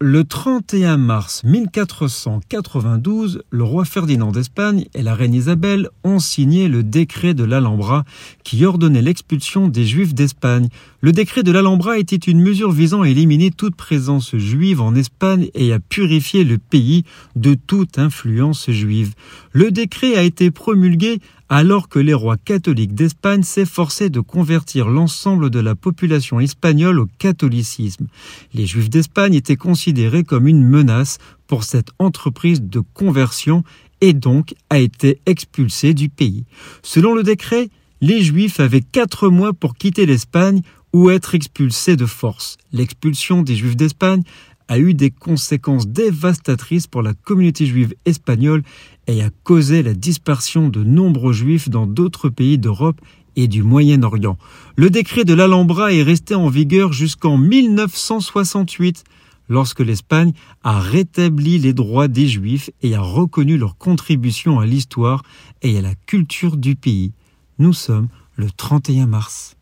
Le 31 mars 1492, le roi Ferdinand d'Espagne et la reine Isabelle ont signé le décret de l'Alhambra qui ordonnait l'expulsion des Juifs d'Espagne. Le décret de l'Alhambra était une mesure visant à éliminer toute présence juive en Espagne et à purifier le pays de toute influence juive. Le décret a été promulgué alors que les rois catholiques d'Espagne s'efforçaient de convertir l'ensemble de la population espagnole au catholicisme. Les Juifs d'Espagne étaient considérés comme une menace pour cette entreprise de conversion et donc a été expulsé du pays. Selon le décret, les Juifs avaient quatre mois pour quitter l'Espagne ou être expulsés de force. L'expulsion des Juifs d'Espagne a eu des conséquences dévastatrices pour la communauté juive espagnole et a causé la dispersion de nombreux juifs dans d'autres pays d'Europe et du Moyen-Orient. Le décret de l'Alhambra est resté en vigueur jusqu'en 1968, lorsque l'Espagne a rétabli les droits des Juifs et a reconnu leur contribution à l'histoire et à la culture du pays. Nous sommes le 31 mars.